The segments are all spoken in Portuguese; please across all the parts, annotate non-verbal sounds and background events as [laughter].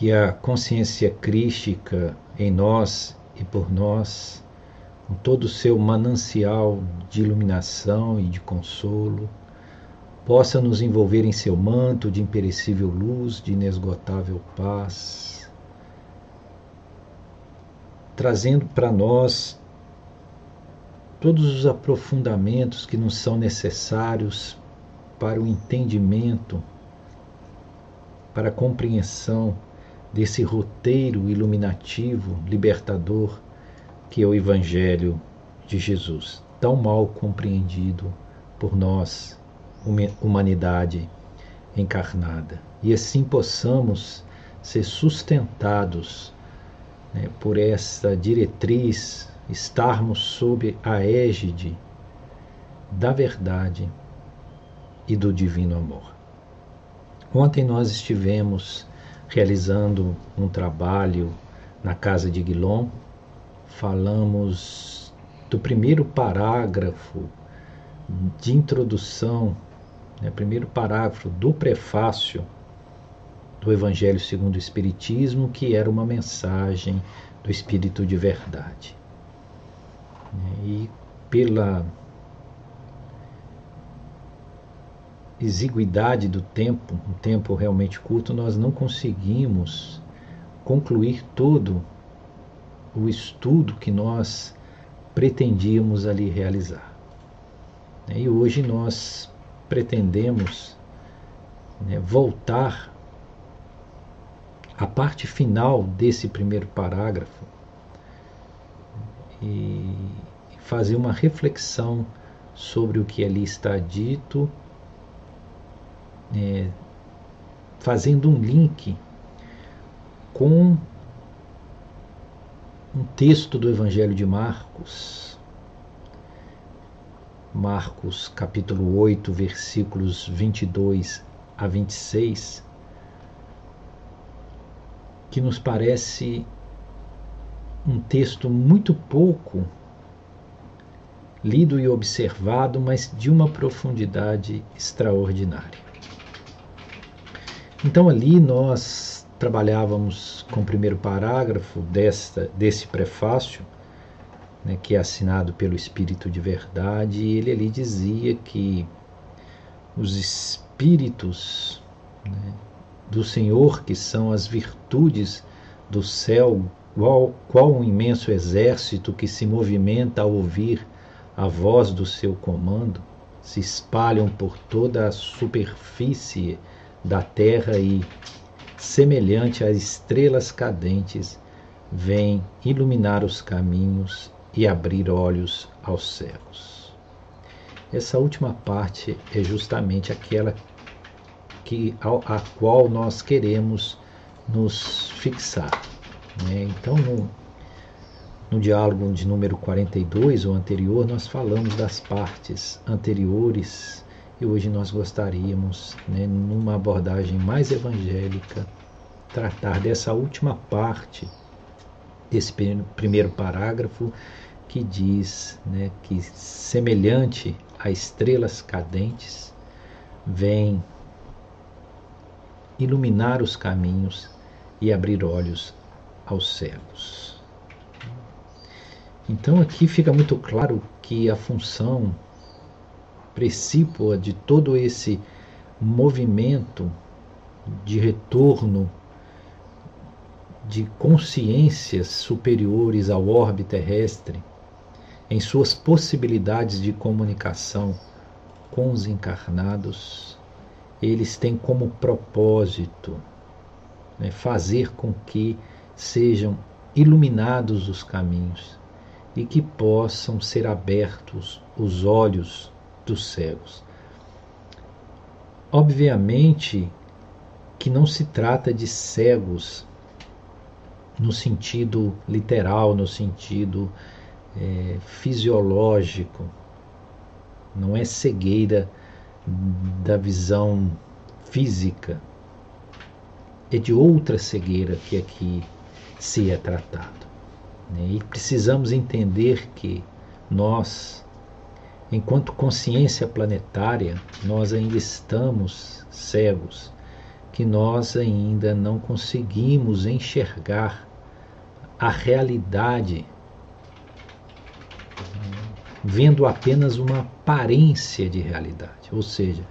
que a consciência crística em nós e por nós, com todo o seu manancial de iluminação e de consolo, possa nos envolver em seu manto de imperecível luz, de inesgotável paz, trazendo para nós todos os aprofundamentos que nos são necessários para o entendimento, para a compreensão desse roteiro iluminativo, libertador, que é o Evangelho de Jesus, tão mal compreendido por nós, humanidade encarnada. E assim possamos ser sustentados né, por essa diretriz, estarmos sob a égide da verdade e do divino amor. Ontem nós estivemos realizando um trabalho na casa de Guilom, falamos do primeiro parágrafo de introdução, né, primeiro parágrafo do prefácio do Evangelho segundo o Espiritismo, que era uma mensagem do Espírito de verdade. E pela exiguidade do tempo, um tempo realmente curto, nós não conseguimos concluir todo o estudo que nós pretendíamos ali realizar. E hoje nós pretendemos né, voltar à parte final desse primeiro parágrafo e fazer uma reflexão sobre o que ali está dito é, fazendo um link com um texto do Evangelho de Marcos, Marcos capítulo 8, versículos 22 a 26, que nos parece um texto muito pouco lido e observado, mas de uma profundidade extraordinária. Então ali nós trabalhávamos com o primeiro parágrafo desta, desse prefácio, né, que é assinado pelo Espírito de Verdade, e ele ali dizia que os espíritos né, do Senhor, que são as virtudes do céu, qual, qual um imenso exército que se movimenta ao ouvir a voz do seu comando, se espalham por toda a superfície da terra e, semelhante às estrelas cadentes, vem iluminar os caminhos e abrir olhos aos cegos. Essa última parte é justamente aquela que, a qual nós queremos nos fixar. Né? Então, no, no diálogo de número 42, ou anterior, nós falamos das partes anteriores e hoje nós gostaríamos, né, numa abordagem mais evangélica, tratar dessa última parte desse primeiro parágrafo que diz né, que, semelhante a estrelas cadentes, vem iluminar os caminhos e abrir olhos aos cegos. Então aqui fica muito claro que a função precípua de todo esse movimento de retorno de consciências superiores ao orbe terrestre, em suas possibilidades de comunicação com os encarnados, eles têm como propósito né, fazer com que sejam iluminados os caminhos e que possam ser abertos os olhos dos cegos. Obviamente que não se trata de cegos no sentido literal, no sentido é, fisiológico, não é cegueira da visão física, é de outra cegueira que aqui se é tratado. Né? E precisamos entender que nós, Enquanto consciência planetária, nós ainda estamos cegos, que nós ainda não conseguimos enxergar a realidade, vendo apenas uma aparência de realidade. Ou seja,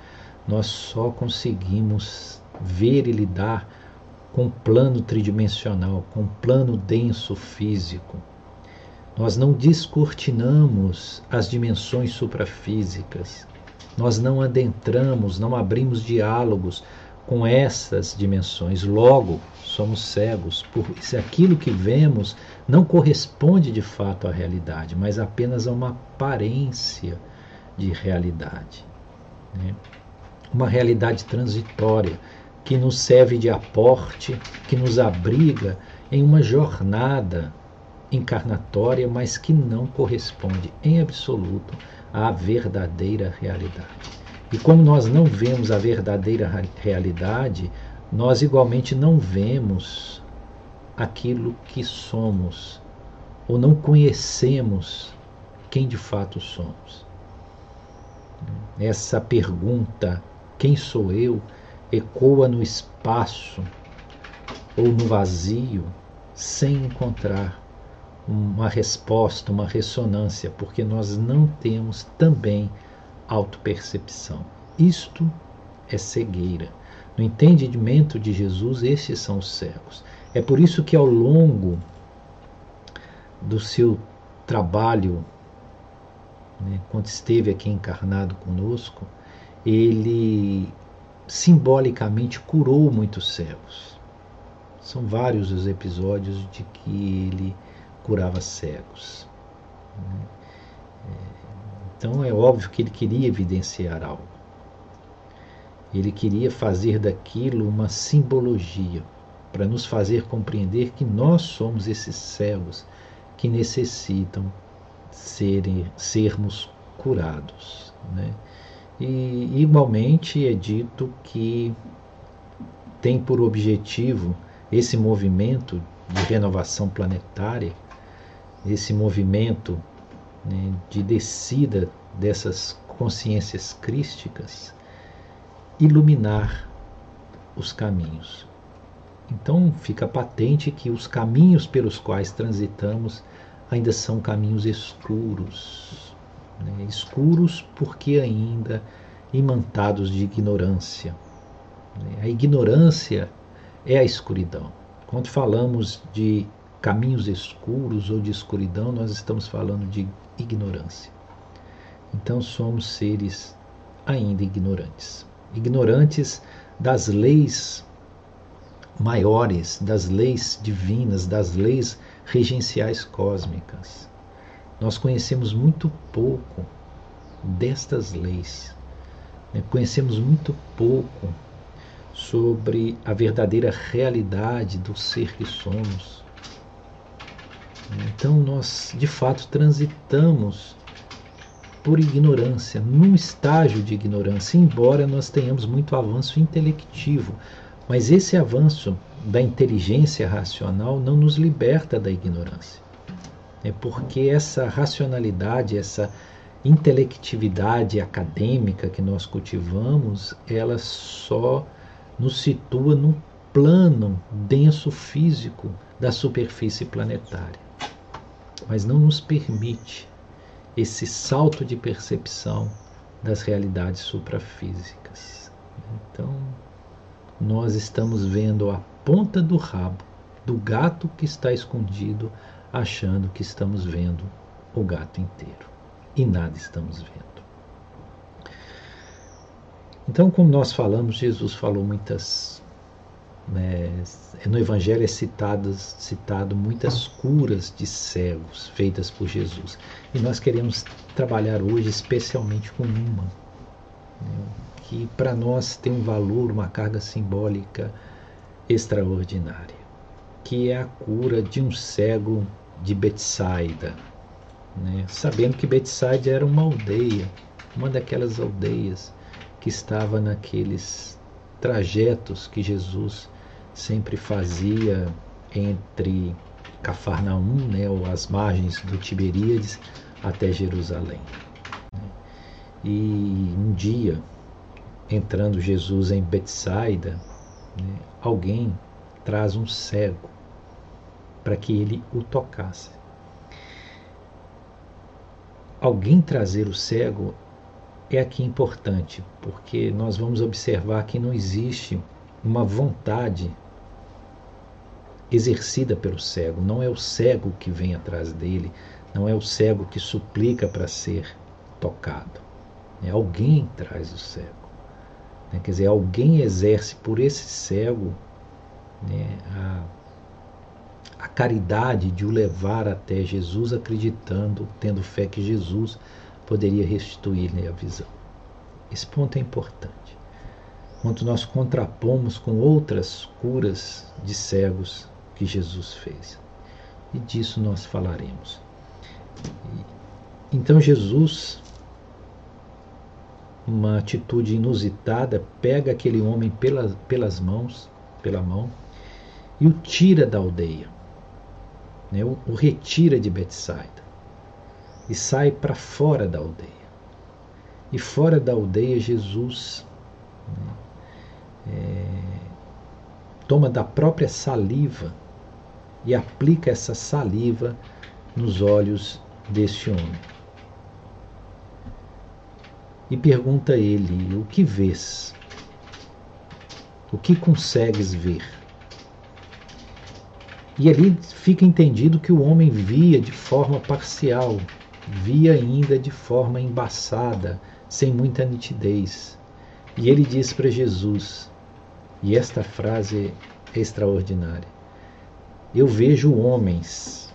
nós só conseguimos ver e lidar com o plano tridimensional, com o plano denso físico. Nós não descortinamos as dimensões suprafísicas. Nós não adentramos, não abrimos diálogos com essas dimensões. Logo, somos cegos, por se aquilo que vemos não corresponde de fato à realidade, mas apenas a uma aparência de realidade. Né? Uma realidade transitória que nos serve de aporte, que nos abriga em uma jornada encarnatória, mas que não corresponde em absoluto à verdadeira realidade. E como nós não vemos a verdadeira realidade, nós igualmente não vemos aquilo que somos, ou não conhecemos quem de fato somos. Essa pergunta, quem sou eu, ecoa no espaço ou no vazio, sem encontrar uma resposta, uma ressonância, porque nós não temos também autopercepção. Isto é cegueira. No entendimento de Jesus, esses são os cegos. É por isso que ao longo do seu trabalho, né, quando esteve aqui encarnado conosco, ele simbolicamente curou muitos cegos. São vários os episódios de que ele curava cegos. Né? Então é óbvio que ele queria evidenciar algo. Ele queria fazer daquilo uma simbologia para nos fazer compreender que nós somos esses cegos que necessitam serem, sermos curados. Né? E igualmente é dito que tem por objetivo esse movimento de renovação planetária, esse movimento né, de descida dessas consciências crísticas, iluminar os caminhos. Então fica patente que os caminhos pelos quais transitamos ainda são caminhos escuros. Né? Escuros porque ainda imantados de ignorância. Né? A ignorância é a escuridão. Quando falamos de caminhos escuros ou de escuridão, nós estamos falando de ignorância. Então somos seres ainda ignorantes. Ignorantes das leis maiores, das leis divinas, das leis regenciais cósmicas. Nós conhecemos muito pouco destas leis. Né? Conhecemos muito pouco sobre a verdadeira realidade do ser que somos então nós de fato transitamos por ignorância, num estágio de ignorância, embora nós tenhamos muito avanço intelectivo. Mas esse avanço da inteligência racional não nos liberta da ignorância. É porque essa racionalidade, essa intelectividade acadêmica que nós cultivamos, ela só nos situa num plano denso físico da superfície planetária mas não nos permite esse salto de percepção das realidades suprafísicas. Então, nós estamos vendo a ponta do rabo do gato que está escondido, achando que estamos vendo o gato inteiro. E nada estamos vendo. Então, como nós falamos, Jesus falou muitas né, no Evangelho é citado, citado muitas curas de cegos feitas por Jesus. E nós queremos trabalhar hoje especialmente com uma, né, que para nós tem um valor, uma carga simbólica extraordinária, que é a cura de um cego de Betsaida. Né, sabendo que Betsaida era uma aldeia, uma daquelas aldeias que estava naqueles trajetos que Jesus sempre fazia entre Cafarnaum, né, ou as margens do Tiberíades, até Jerusalém. E um dia, entrando Jesus em Betsaida, né, alguém traz um cego para que ele o tocasse. Alguém trazer o cego é aqui importante, porque nós vamos observar que não existe uma vontade exercida pelo cego. Não é o cego que vem atrás dele, não é o cego que suplica para ser tocado. É alguém traz o cego. Né? Quer dizer, alguém exerce por esse cego né, a, a caridade de o levar até Jesus, acreditando, tendo fé que Jesus poderia restituir-lhe a visão. Esse ponto é importante. Quando nós contrapomos com outras curas de cegos que Jesus fez. E disso nós falaremos. Então Jesus uma atitude inusitada, pega aquele homem pelas, pelas mãos, pela mão, e o tira da aldeia, né? o, o retira de Betsaida e sai para fora da aldeia. E fora da aldeia, Jesus né, é, toma da própria saliva e aplica essa saliva nos olhos deste homem e pergunta a ele: O que vês? O que consegues ver? E ali fica entendido que o homem via de forma parcial, via ainda de forma embaçada, sem muita nitidez. E ele diz para Jesus, e esta frase é extraordinária: Eu vejo homens,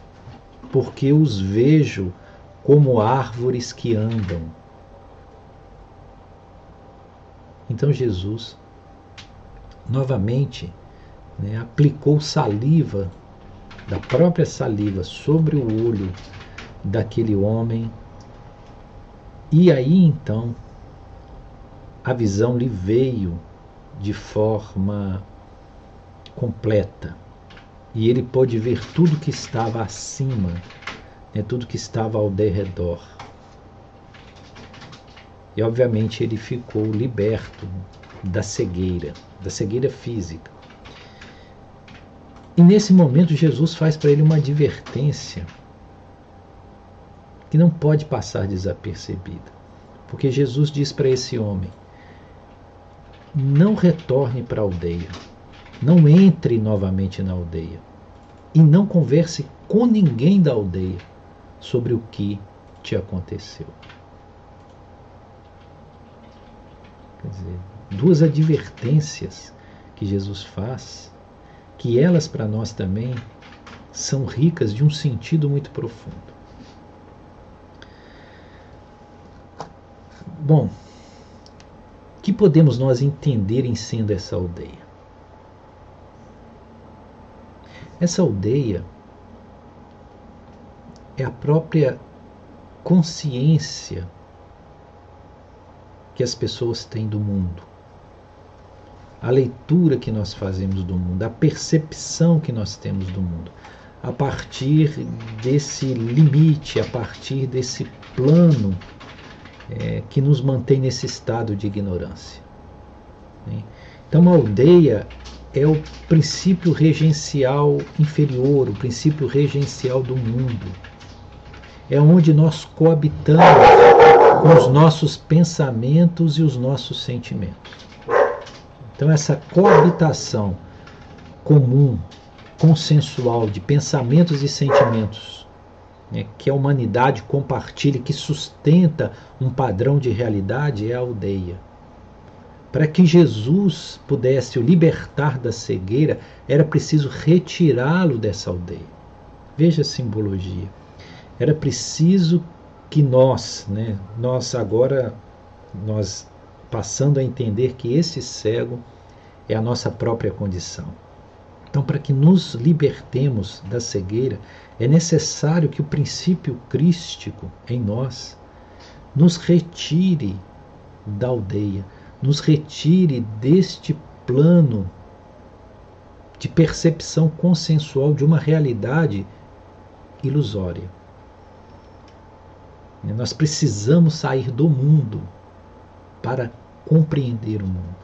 porque os vejo como árvores que andam Então Jesus novamente né, aplicou saliva, da própria saliva, sobre o olho daquele homem, e aí então a visão lhe veio de forma completa. E ele pôde ver tudo que estava acima, né, tudo que estava ao derredor. E obviamente ele ficou liberto da cegueira, da cegueira física. E nesse momento Jesus faz para ele uma advertência que não pode passar desapercebida. Porque Jesus diz para esse homem: não retorne para a aldeia, não entre novamente na aldeia e não converse com ninguém da aldeia sobre o que te aconteceu. Quer dizer, duas advertências que Jesus faz, que elas para nós também são ricas de um sentido muito profundo. Bom, o que podemos nós entender em sendo essa aldeia? Essa aldeia é a própria consciência que as pessoas têm do mundo, a leitura que nós fazemos do mundo, a percepção que nós temos do mundo, a partir desse limite, a partir desse plano é, que nos mantém nesse estado de ignorância. Né? Então, a aldeia é o princípio regencial inferior, o princípio regencial do mundo. É onde nós coabitamos com os nossos pensamentos e os nossos sentimentos. Então, essa coabitação comum, consensual de pensamentos e sentimentos né, que a humanidade compartilha, que sustenta um padrão de realidade, é a aldeia. Para que Jesus pudesse o libertar da cegueira, era preciso retirá-lo dessa aldeia. Veja a simbologia. Era preciso que nós, né, nós agora, nós passando a entender que esse cego é a nossa própria condição. Então, para que nos libertemos da cegueira, é necessário que o princípio crístico em nós nos retire da aldeia, nos retire deste plano de percepção consensual de uma realidade ilusória. Nós precisamos sair do mundo para compreender o mundo.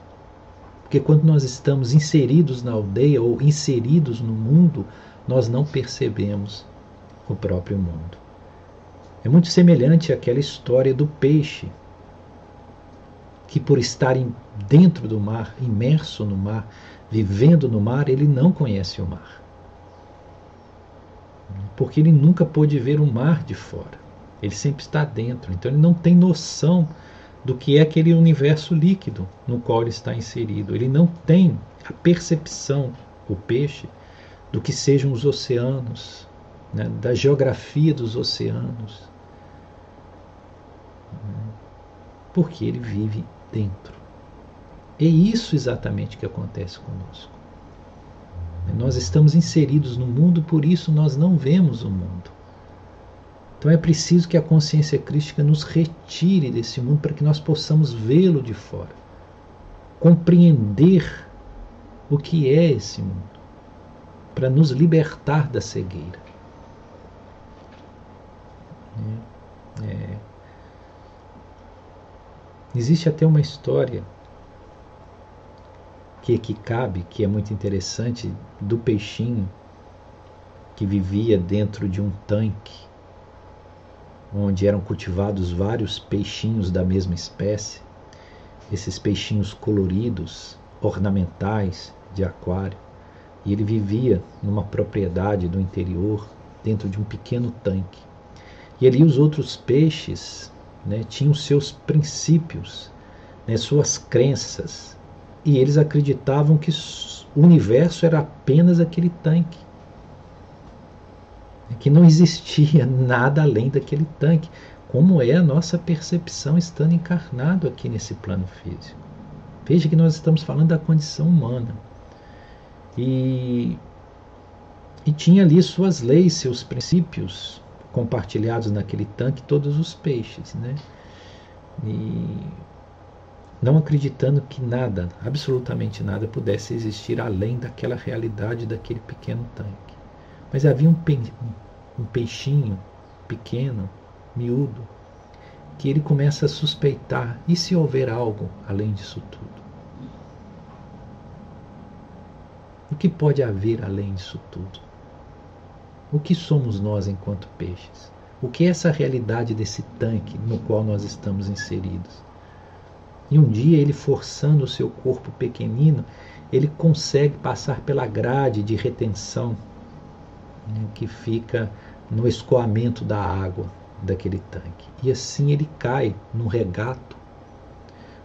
Porque quando nós estamos inseridos na aldeia ou inseridos no mundo, nós não percebemos o próprio mundo. É muito semelhante àquela história do peixe, que por estar dentro do mar, imerso no mar, vivendo no mar, ele não conhece o mar. Porque ele nunca pôde ver o mar de fora. Ele sempre está dentro. Então ele não tem noção do que é aquele universo líquido no qual ele está inserido. Ele não tem a percepção, o peixe, do que sejam os oceanos, né, da geografia dos oceanos. Porque ele vive dentro. É isso exatamente que acontece conosco. Nós estamos inseridos no mundo, por isso nós não vemos o mundo. Então é preciso que a consciência crística nos retire desse mundo para que nós possamos vê-lo de fora, compreender o que é esse mundo, para nos libertar da cegueira. É, é. Existe até uma história que aqui cabe, que é muito interessante, do peixinho que vivia dentro de um tanque onde eram cultivados vários peixinhos da mesma espécie, esses peixinhos coloridos, ornamentais de aquário, e ele vivia numa propriedade do interior, dentro de um pequeno tanque. E ali os outros peixes né, tinham seus princípios, né, suas crenças, e eles acreditavam que o universo era apenas aquele tanque que não existia [laughs] nada além daquele tanque, como é a nossa percepção estando encarnado aqui nesse plano físico. Veja que nós estamos falando da condição humana. E, e tinha ali suas leis, seus princípios compartilhados naquele tanque, todos os peixes, né? E não acreditando que nada, absolutamente nada, pudesse existir além daquela realidade daquele pequeno tanque. Mas havia um, um peixinho pequeno, miúdo, que ele começa a suspeitar: e se houver algo além disso tudo? O que pode haver além disso tudo? O que somos nós enquanto peixes? O que é essa realidade desse tanque no qual nós estamos inseridos? E um dia ele, forçando o seu corpo pequenino, ele consegue passar pela grade de retenção né, que fica no escoamento da água daquele tanque. E assim ele cai num regato,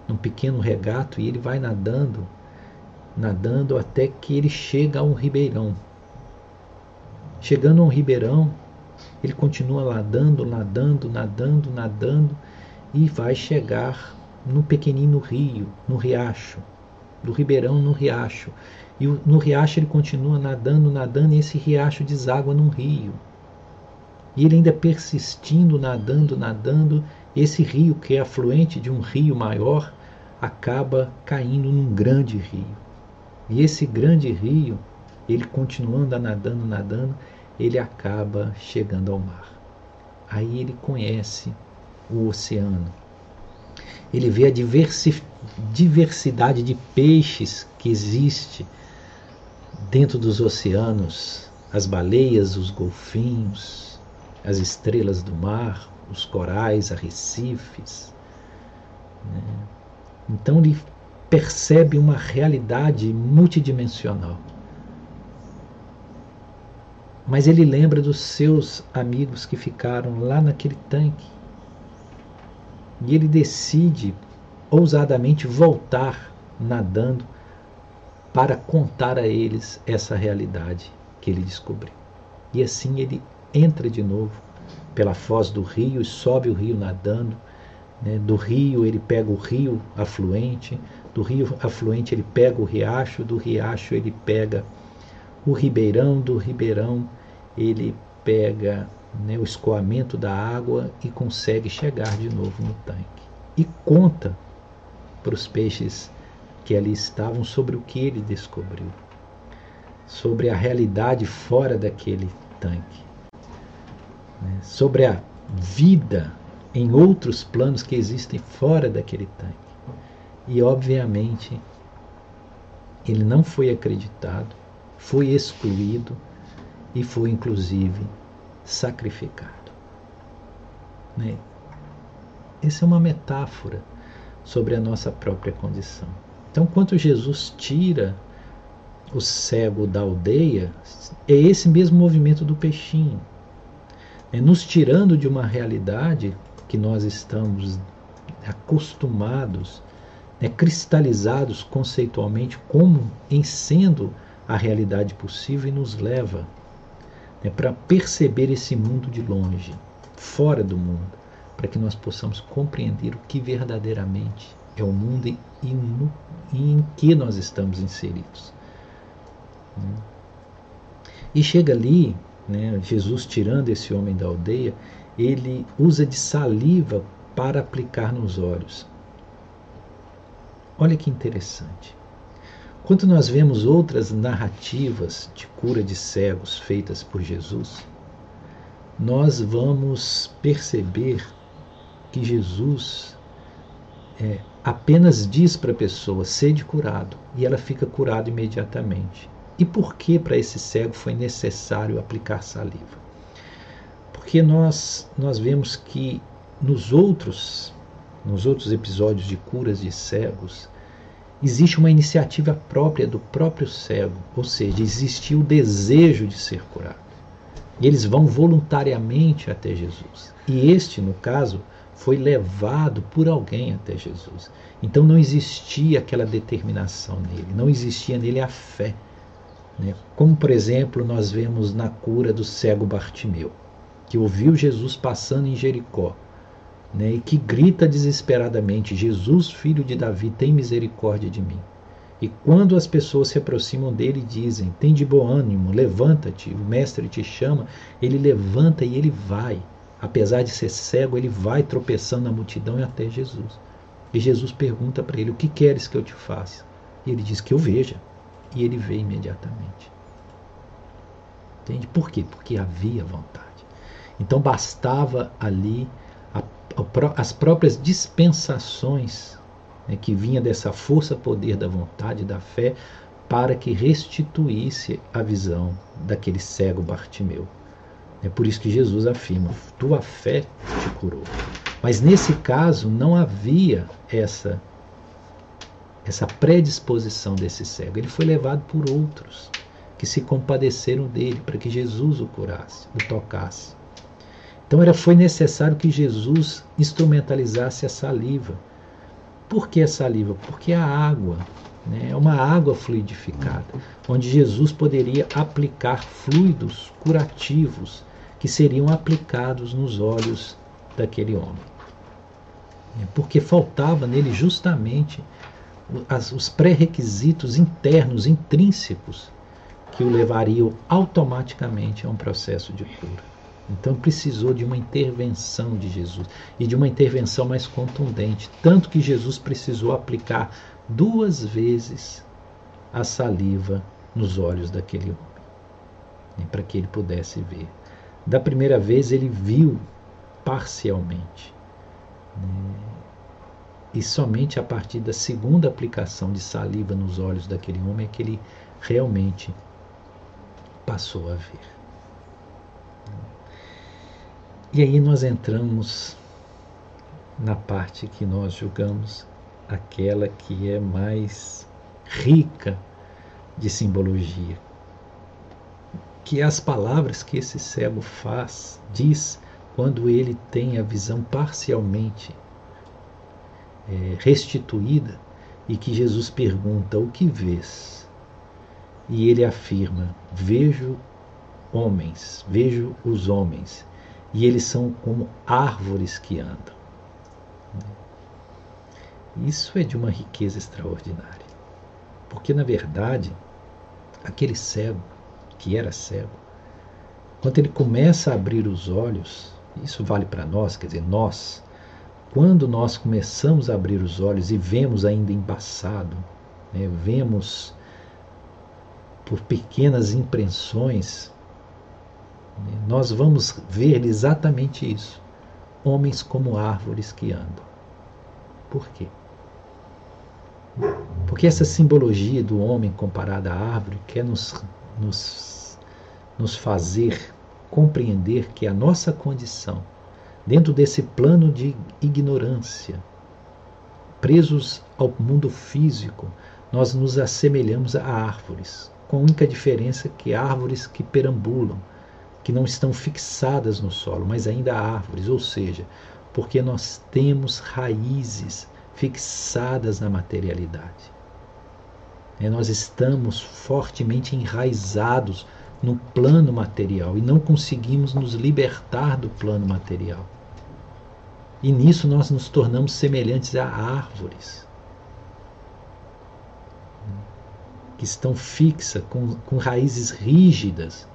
num pequeno regato, e ele vai nadando, nadando até que ele chega a um ribeirão. Chegando a um ribeirão, ele continua nadando, nadando, nadando, nadando e vai chegar no pequenino rio, no riacho, do ribeirão no riacho. E no riacho ele continua nadando, nadando, e esse riacho deságua num rio. E ele ainda persistindo, nadando, nadando, esse rio, que é afluente de um rio maior, acaba caindo num grande rio. E esse grande rio, ele continuando a nadando, nadando, ele acaba chegando ao mar. Aí ele conhece o oceano. Ele vê a diversidade de peixes que existe dentro dos oceanos, as baleias, os golfinhos, as estrelas do mar, os corais, arrecifes. Né? Então ele percebe uma realidade multidimensional. Mas ele lembra dos seus amigos que ficaram lá naquele tanque. E ele decide ousadamente voltar nadando para contar a eles essa realidade que ele descobriu. E assim ele entra de novo pela foz do rio e sobe o rio nadando. Né? Do rio ele pega o rio afluente, do rio afluente ele pega o riacho, do riacho ele pega o ribeirão, do ribeirão ele pega né, o escoamento da água e consegue chegar de novo no tanque. E conta para os peixes que ali estavam sobre o que ele descobriu, sobre a realidade fora daquele tanque, né? sobre a vida em outros planos que existem fora daquele tanque. E, obviamente, ele não foi acreditado, foi excluído e foi inclusive sacrificado. Né? Essa é uma metáfora sobre a nossa própria condição. Então, quando Jesus tira o cego da aldeia, é esse mesmo movimento do peixinho. É nos tirando de uma realidade que nós estamos acostumados, né, cristalizados conceitualmente como em sendo a realidade possível e nos leva né, para perceber esse mundo de longe, fora do mundo, para que nós possamos compreender o que verdadeiramente é o mundo e, no, e em que nós estamos inseridos. E chega ali, né, Jesus tirando esse homem da aldeia, ele usa de saliva para aplicar nos olhos. Olha que interessante. Quando nós vemos outras narrativas de cura de cegos feitas por Jesus, nós vamos perceber que Jesus é, apenas diz para a pessoa sede curado e ela fica curada imediatamente. E por que para esse cego foi necessário aplicar saliva? Porque nós, nós vemos que nos outros, nos outros episódios de curas de cegos, existe uma iniciativa própria do próprio cego, ou seja, existiu o desejo de ser curado. E eles vão voluntariamente até Jesus. E este, no caso, foi levado por alguém até Jesus. Então não existia aquela determinação nele, não existia nele a fé. Né? Como, por exemplo, nós vemos na cura do cego Bartimeu, que ouviu Jesus passando em Jericó né? e que grita desesperadamente: Jesus, filho de Davi, tem misericórdia de mim. E quando as pessoas se aproximam dele e dizem: Tem de bom ânimo, levanta-te, o mestre te chama, ele levanta e ele vai. Apesar de ser cego, ele vai tropeçando na multidão e até Jesus. E Jesus pergunta para ele: O que queres que eu te faça? E ele diz: Que eu veja e ele vê imediatamente. Entende? Por quê? Porque havia vontade. Então bastava ali as próprias dispensações né, que vinha dessa força-poder da vontade, da fé, para que restituísse a visão daquele cego Bartimeu. É por isso que Jesus afirma: tua fé te curou. Mas nesse caso não havia essa essa predisposição desse cego. Ele foi levado por outros que se compadeceram dele para que Jesus o curasse, o tocasse. Então era foi necessário que Jesus instrumentalizasse a saliva. Por que a saliva? Porque a água né, é uma água fluidificada, onde Jesus poderia aplicar fluidos curativos que seriam aplicados nos olhos daquele homem. Porque faltava nele justamente os pré-requisitos internos, intrínsecos, que o levariam automaticamente a um processo de cura. Então precisou de uma intervenção de Jesus e de uma intervenção mais contundente, tanto que Jesus precisou aplicar duas vezes a saliva nos olhos daquele homem, para que ele pudesse ver. Da primeira vez ele viu parcialmente. Né? E somente a partir da segunda aplicação de saliva nos olhos daquele homem é que ele realmente passou a ver. E aí nós entramos na parte que nós julgamos aquela que é mais rica de simbologia, que é as palavras que esse cego faz, diz quando ele tem a visão parcialmente é, restituída e que Jesus pergunta: O que vês? E ele afirma: Vejo homens, vejo os homens, e eles são como árvores que andam. Isso é de uma riqueza extraordinária. Porque, na verdade, aquele cego, que era cego, quando ele começa a abrir os olhos, isso vale para nós, quer dizer, nós, quando nós começamos a abrir os olhos e vemos ainda embaçado, né, vemos por pequenas impressões, nós vamos ver exatamente isso. Homens como árvores que andam. Por quê? Porque essa simbologia do homem comparada à árvore quer nos, nos, nos fazer compreender que a nossa condição, dentro desse plano de ignorância, presos ao mundo físico, nós nos assemelhamos a árvores, com a única diferença que árvores que perambulam, que não estão fixadas no solo, mas ainda árvores, ou seja, porque nós temos raízes fixadas na materialidade. É, nós estamos fortemente enraizados no plano material e não conseguimos nos libertar do plano material. E nisso nós nos tornamos semelhantes a árvores que estão fixas, com, com raízes rígidas,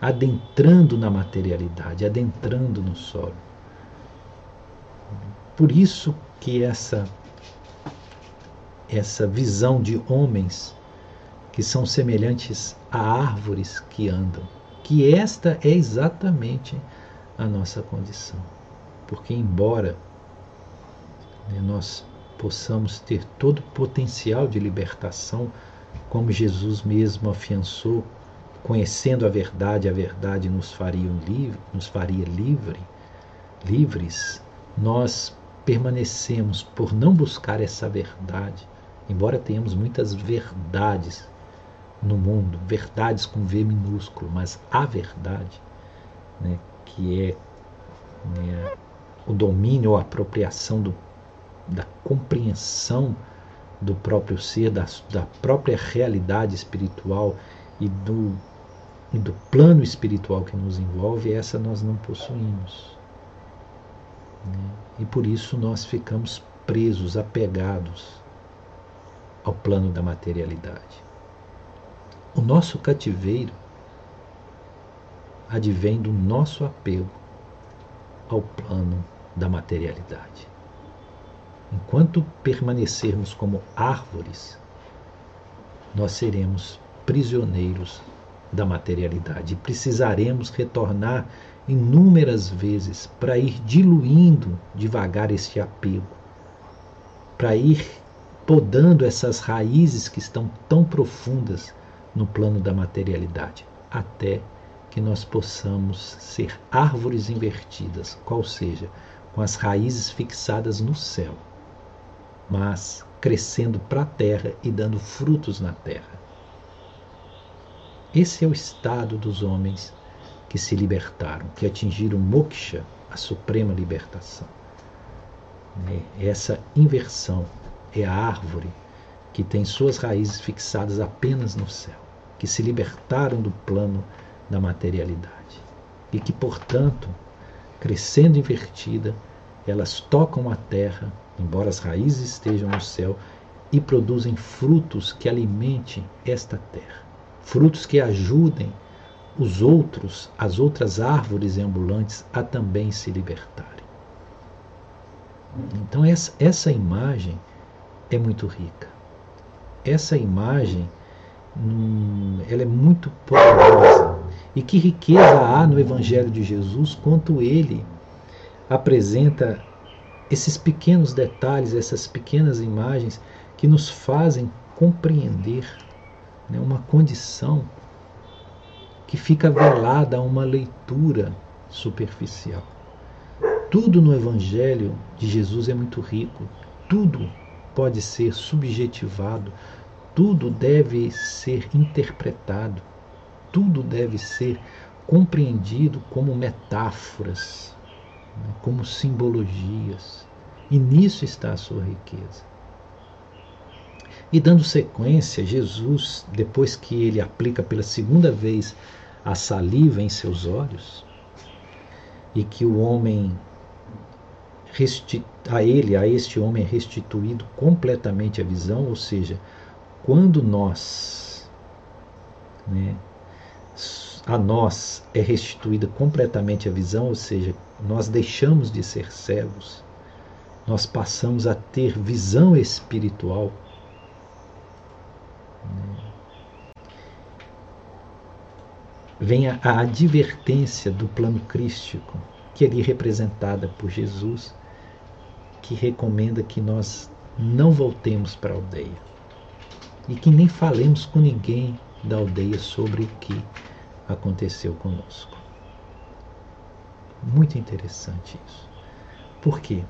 adentrando na materialidade, adentrando no solo. Por isso que essa essa visão de homens que são semelhantes a árvores que andam, que esta é exatamente a nossa condição. Porque, embora né, nós possamos ter todo o potencial de libertação, como Jesus mesmo afiançou, conhecendo a verdade, a verdade nos faria livre, nos faria livre, livres, nós permanecemos por não buscar essa verdade, embora tenhamos muitas verdades no mundo, verdades com V minúsculo, mas a verdade, né, que é né, o domínio ou apropriação do, da compreensão do próprio ser, da, da própria realidade espiritual e do, e do plano espiritual que nos envolve, essa nós não possuímos. Né? E por isso nós ficamos presos, apegados ao plano da materialidade. O nosso cativeiro advém do nosso apego ao plano da materialidade. Enquanto permanecermos como árvores, nós seremos prisioneiros da materialidade e precisaremos retornar inúmeras vezes para ir diluindo devagar este apego, para ir podando essas raízes que estão tão profundas no plano da materialidade, até que nós possamos ser árvores invertidas, qual seja, com as raízes fixadas no céu, mas crescendo para a terra e dando frutos na terra. Esse é o estado dos homens que se libertaram, que atingiram moksha, a suprema libertação. Né? Essa inversão é a árvore que tem suas raízes fixadas apenas no céu, que se libertaram do plano da materialidade e que, portanto, crescendo invertida, elas tocam a terra, embora as raízes estejam no céu, e produzem frutos que alimentem esta terra, frutos que ajudem os outros, as outras árvores ambulantes, a também se libertarem. Então, essa, essa imagem é muito rica. Essa imagem hum, ela é muito poderosa. E que riqueza há no Evangelho de Jesus quanto ele apresenta esses pequenos detalhes, essas pequenas imagens que nos fazem compreender né, uma condição que fica velada a uma leitura superficial. Tudo no Evangelho de Jesus é muito rico, tudo pode ser subjetivado, tudo deve ser interpretado, tudo deve ser compreendido como metáforas, né, como simbologias. E nisso está a sua riqueza. E dando sequência, Jesus, depois que ele aplica pela segunda vez a saliva em seus olhos, e que o homem a ele, a este homem é restituído completamente a visão, ou seja, quando nós, né, a nós é restituída completamente a visão, ou seja, nós deixamos de ser cegos, nós passamos a ter visão espiritual. Vem a, advertência do plano crístico, que é ali representada por Jesus, que recomenda que nós não voltemos para a aldeia. e que nem falemos com ninguém da aldeia sobre o que aconteceu conosco. Muito interessante isso. Por quê?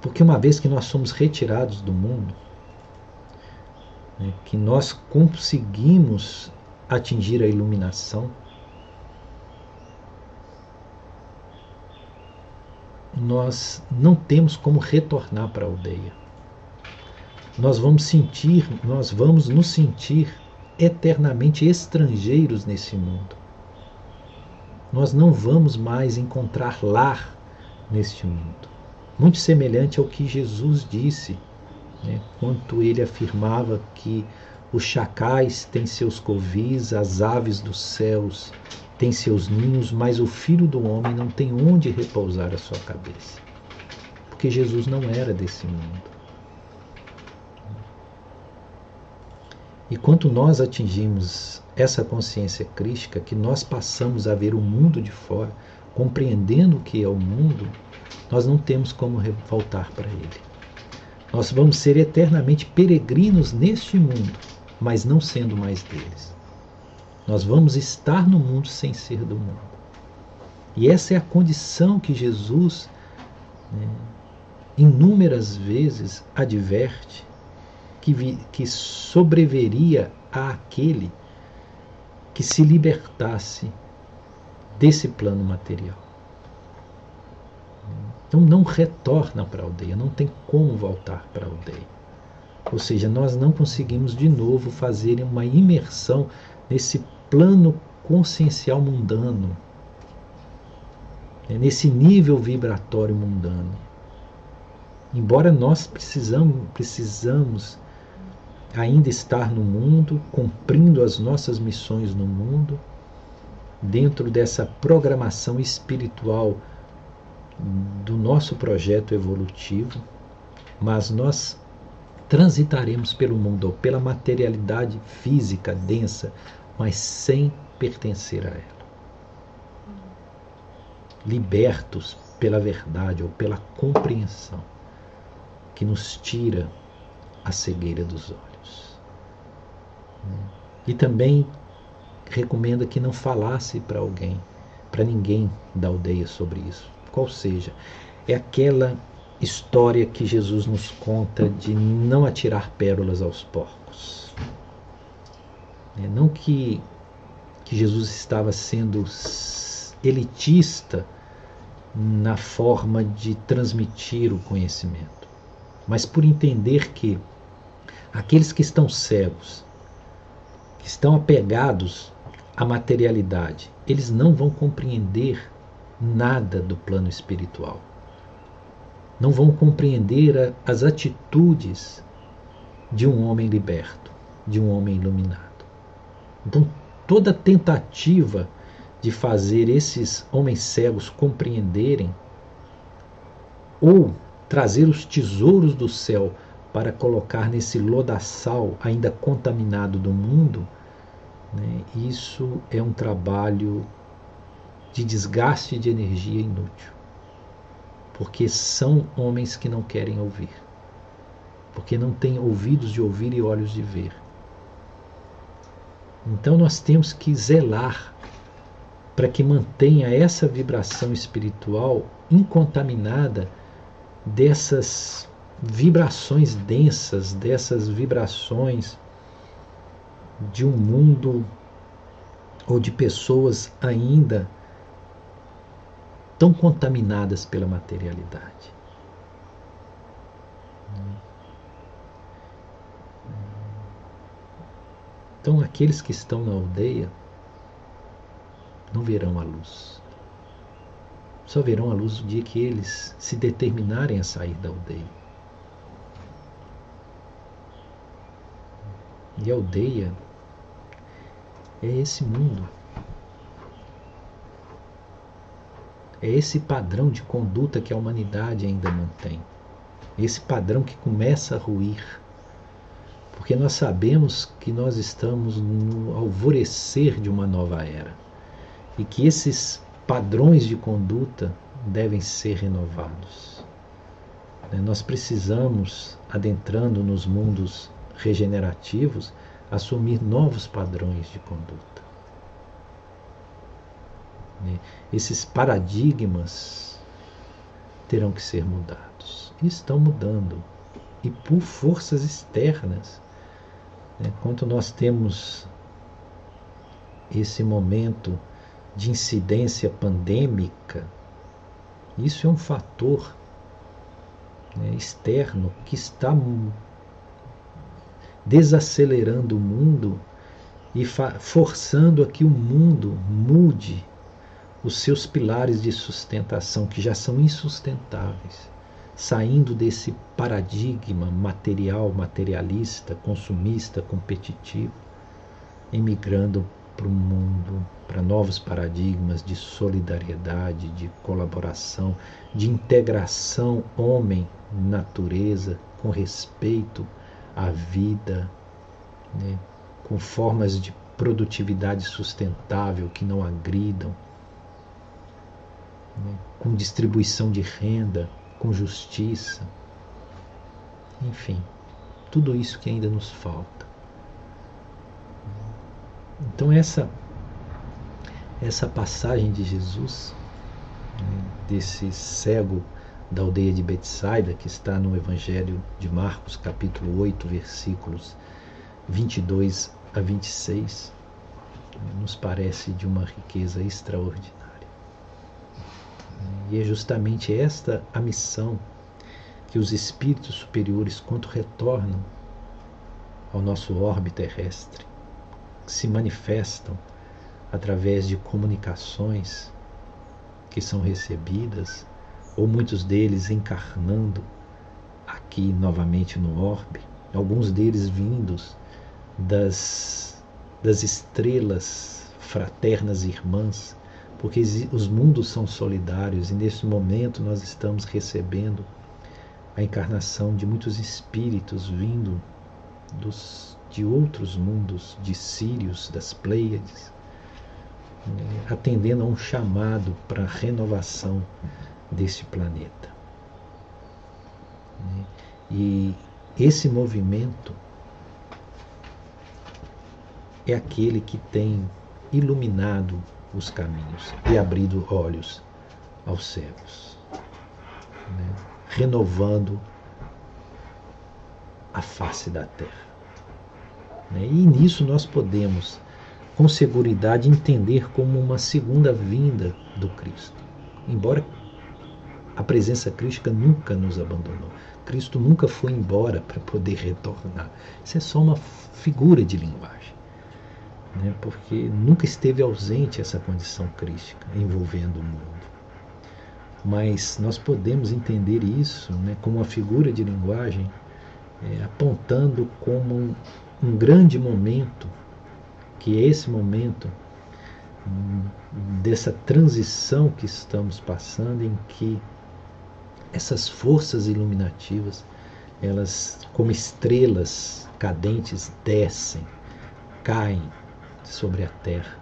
Porque uma vez que nós somos retirados do mundo, né, que nós conseguimos atingir a iluminação, nós não temos como retornar para a aldeia. Nós vamos sentir, nós vamos nos sentir eternamente estrangeiros nesse mundo. Nós não vamos mais encontrar lar neste mundo. Muito semelhante ao que Jesus disse, né, quanto ele afirmava que os chacais têm seus covis, as aves dos céus têm seus ninhos, mas o filho do homem não tem onde repousar a sua cabeça. Porque Jesus não era desse mundo. E quanto nós atingimos essa consciência crística, que nós passamos a ver o mundo de fora, compreendendo o que é o mundo, nós não temos como voltar para ele. Nós vamos ser eternamente peregrinos neste mundo, mas não sendo mais deles. Nós vamos estar no mundo sem ser do mundo. E essa é a condição que Jesus né, inúmeras vezes adverte que, vi, que sobreveria àquele que se libertasse desse plano material. Então não retorna para a aldeia, não tem como voltar para a aldeia. Ou seja, nós não conseguimos de novo fazer uma imersão nesse plano consciencial mundano, né, nesse nível vibratório mundano. Embora nós precisamos, precisamos ainda estar no mundo, cumprindo as nossas missões no mundo, dentro dessa programação espiritual do nosso projeto evolutivo, mas nós transitaremos pelo mundo, pela materialidade física densa, mas sem pertencer a ela. Libertos pela verdade ou pela compreensão que nos tira a cegueira dos olhos. E também recomenda que não falasse para alguém, para ninguém da aldeia sobre isso. Qual seja, é aquela história que Jesus nos conta de não atirar pérolas aos porcos. É, não que, que Jesus estava sendo elitista na forma de transmitir o conhecimento, mas por entender que aqueles que estão cegos, que estão apegados à materialidade, eles não vão compreender nada do plano espiritual. Não vão compreender as atitudes de um homem liberto, de um homem iluminado. Então, toda tentativa de fazer esses homens cegos compreenderem ou trazer os tesouros do céu para colocar nesse lodaçal ainda contaminado do mundo, né, isso é um trabalho de desgaste de energia inútil. Porque são homens que não querem ouvir. Porque não têm ouvidos de ouvir e olhos de ver. Então nós temos que zelar para que mantenha essa vibração espiritual incontaminada dessas vibrações densas, dessas vibrações de um mundo ou de pessoas ainda tão contaminadas pela materialidade. Então, aqueles que estão na aldeia não verão a luz. Só verão a luz no dia que eles se determinarem a sair da aldeia. E a aldeia é esse mundo. É esse padrão de conduta que a humanidade ainda mantém. Esse padrão que começa a ruir. Porque nós sabemos que nós estamos no alvorecer de uma nova era. E que esses padrões de conduta devem ser renovados. Nós precisamos, adentrando nos mundos regenerativos, assumir novos padrões de conduta. Né? Esses paradigmas terão que ser mudados. E estão mudando. E por forças externas. Né? Quanto nós temos esse momento de incidência pandêmica, isso é um fator né, externo que está desacelerando o mundo e forçando a que o mundo mude os seus pilares de sustentação, que já são insustentáveis, saindo desse paradigma material, materialista, consumista, competitivo, emigrando para o mundo, para novos paradigmas de solidariedade, de colaboração, de integração homem-natureza, com respeito à vida, né, com formas de produtividade sustentável que não agridam, né, com distribuição de renda, com justiça, enfim, tudo isso que ainda nos falta. Então essa essa passagem de Jesus né, desse cego da aldeia de Betsaida que está no Evangelho de Marcos, capítulo 8, versículos 22 a 26, nos parece de uma riqueza extraordinária. E é justamente esta a missão que os espíritos superiores, quando retornam ao nosso orbe terrestre, se manifestam através de comunicações que são recebidas, ou muitos deles encarnando aqui novamente no orbe, alguns deles vindos das, das estrelas fraternas irmãs, porque os mundos são solidários e nesse momento nós estamos recebendo a encarnação de muitos espíritos vindo dos de outros mundos, de Sírios, das Pleiades, né, atendendo a um chamado para a renovação deste planeta. Né. E esse movimento é aquele que tem iluminado os caminhos e abrido olhos aos cegos, né? renovando a face da terra. Né? E nisso nós podemos, com segurança, entender como uma segunda vinda do Cristo. Embora a presença crística nunca nos abandonou. Cristo nunca foi embora para poder retornar. Isso é só uma figura de linguagem. Né? Porque nunca esteve ausente essa condição crística envolvendo o mundo. Mas nós podemos entender isso né, como uma figura de linguagem é, apontando como um, um grande momento, que é esse momento hum, dessa transição que estamos passando, em que essas forças iluminativas, elas como estrelas cadentes descem, caem sobre a terra,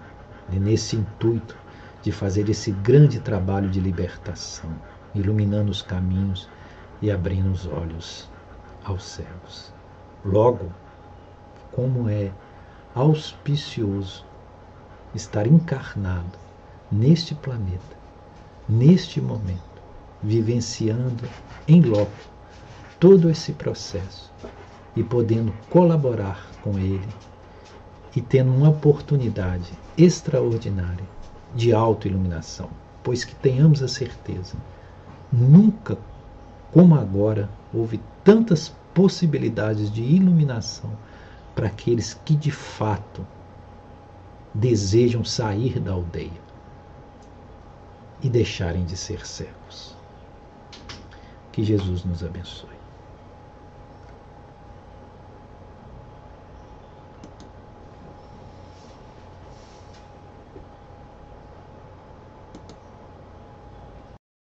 nesse intuito de fazer esse grande trabalho de libertação, iluminando os caminhos e abrindo os olhos aos céus. Logo, como é auspicioso estar encarnado neste planeta, neste momento, vivenciando em loco todo esse processo e podendo colaborar com ele e tendo uma oportunidade extraordinária de autoiluminação, pois que tenhamos a certeza, nunca como agora houve tantas possibilidades de iluminação para aqueles que de fato desejam sair da aldeia e deixarem de ser cegos. Que Jesus nos abençoe.